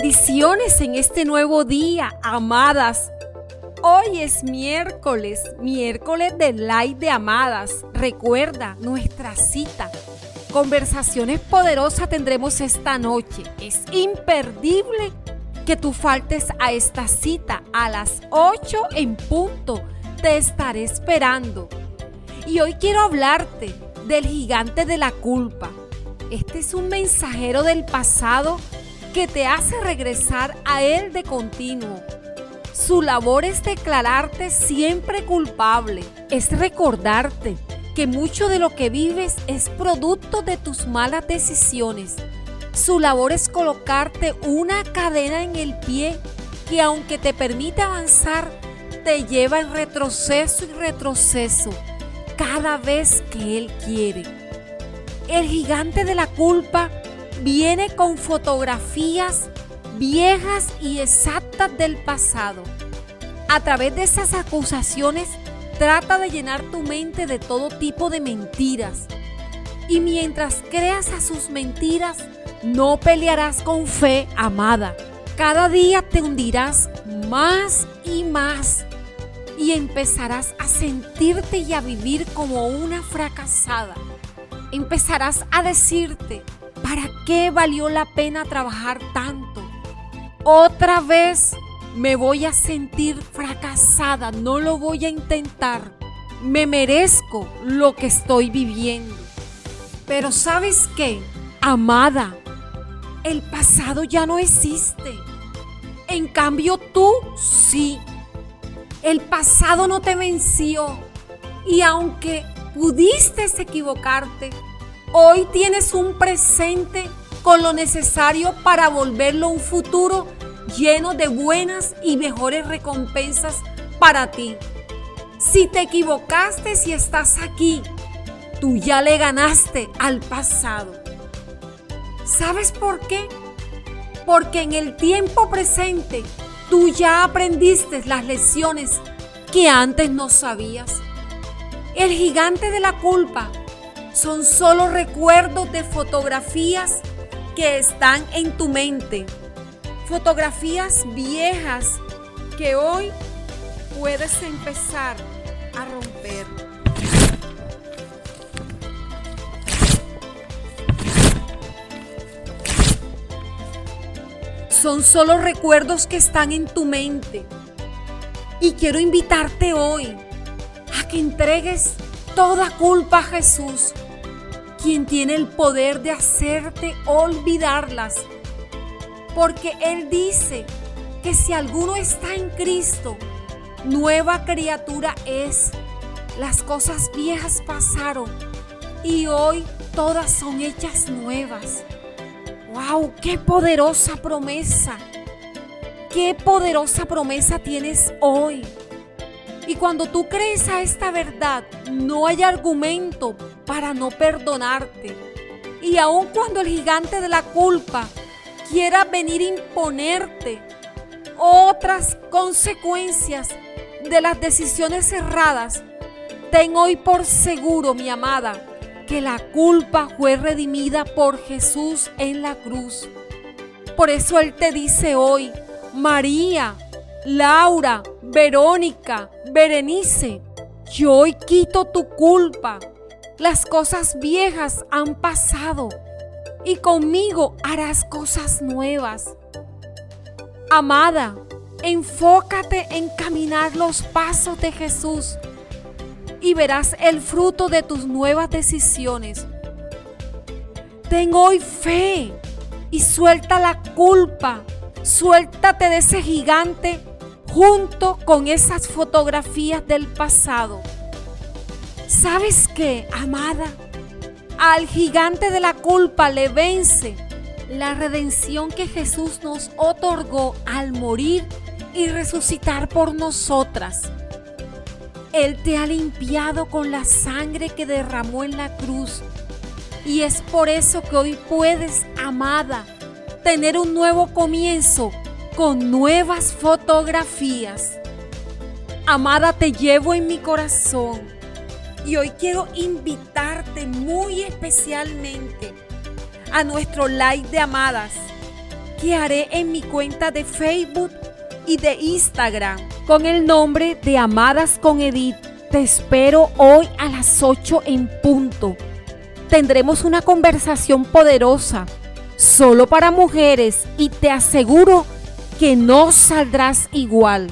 Bendiciones en este nuevo día, amadas. Hoy es miércoles, miércoles de Light de Amadas. Recuerda nuestra cita. Conversaciones poderosas tendremos esta noche. Es imperdible que tú faltes a esta cita a las 8 en punto. Te estaré esperando. Y hoy quiero hablarte del gigante de la culpa. Este es un mensajero del pasado que te hace regresar a él de continuo. Su labor es declararte siempre culpable, es recordarte que mucho de lo que vives es producto de tus malas decisiones su labor es colocarte una cadena en el pie que aunque te permite avanzar, te lleva en retroceso y retroceso cada vez que Él quiere. El gigante de la culpa viene con fotografías viejas y exactas del pasado. A través de esas acusaciones, trata de llenar tu mente de todo tipo de mentiras. Y mientras creas a sus mentiras, no pelearás con fe, amada. Cada día te hundirás más y más y empezarás a sentirte y a vivir como una fracasada. Empezarás a decirte, ¿para qué valió la pena trabajar tanto? Otra vez me voy a sentir fracasada, no lo voy a intentar. Me merezco lo que estoy viviendo. Pero ¿sabes qué? Amada, el pasado ya no existe. En cambio tú sí. El pasado no te venció. Y aunque pudiste equivocarte, hoy tienes un presente con lo necesario para volverlo un futuro lleno de buenas y mejores recompensas para ti. Si te equivocaste, si estás aquí, tú ya le ganaste al pasado. ¿Sabes por qué? Porque en el tiempo presente tú ya aprendiste las lecciones que antes no sabías. El gigante de la culpa son solo recuerdos de fotografías que están en tu mente. Fotografías viejas que hoy puedes empezar a romper. son solo recuerdos que están en tu mente. Y quiero invitarte hoy a que entregues toda culpa a Jesús, quien tiene el poder de hacerte olvidarlas. Porque Él dice que si alguno está en Cristo, nueva criatura es. Las cosas viejas pasaron y hoy todas son hechas nuevas. ¡Wow! ¡Qué poderosa promesa! ¡Qué poderosa promesa tienes hoy! Y cuando tú crees a esta verdad, no hay argumento para no perdonarte. Y aun cuando el gigante de la culpa quiera venir a imponerte otras consecuencias de las decisiones erradas, ten hoy por seguro, mi amada, que la culpa fue redimida por Jesús en la cruz. Por eso Él te dice hoy, María, Laura, Verónica, Berenice, yo hoy quito tu culpa. Las cosas viejas han pasado y conmigo harás cosas nuevas. Amada, enfócate en caminar los pasos de Jesús y verás el fruto de tus nuevas decisiones. Ten hoy fe y suelta la culpa. Suéltate de ese gigante junto con esas fotografías del pasado. ¿Sabes qué, amada? Al gigante de la culpa le vence la redención que Jesús nos otorgó al morir y resucitar por nosotras. Él te ha limpiado con la sangre que derramó en la cruz. Y es por eso que hoy puedes, amada, tener un nuevo comienzo con nuevas fotografías. Amada, te llevo en mi corazón. Y hoy quiero invitarte muy especialmente a nuestro live de amadas. que haré en mi cuenta de Facebook y de Instagram con el nombre de Amadas con Edith. Te espero hoy a las 8 en punto. Tendremos una conversación poderosa, solo para mujeres y te aseguro que no saldrás igual.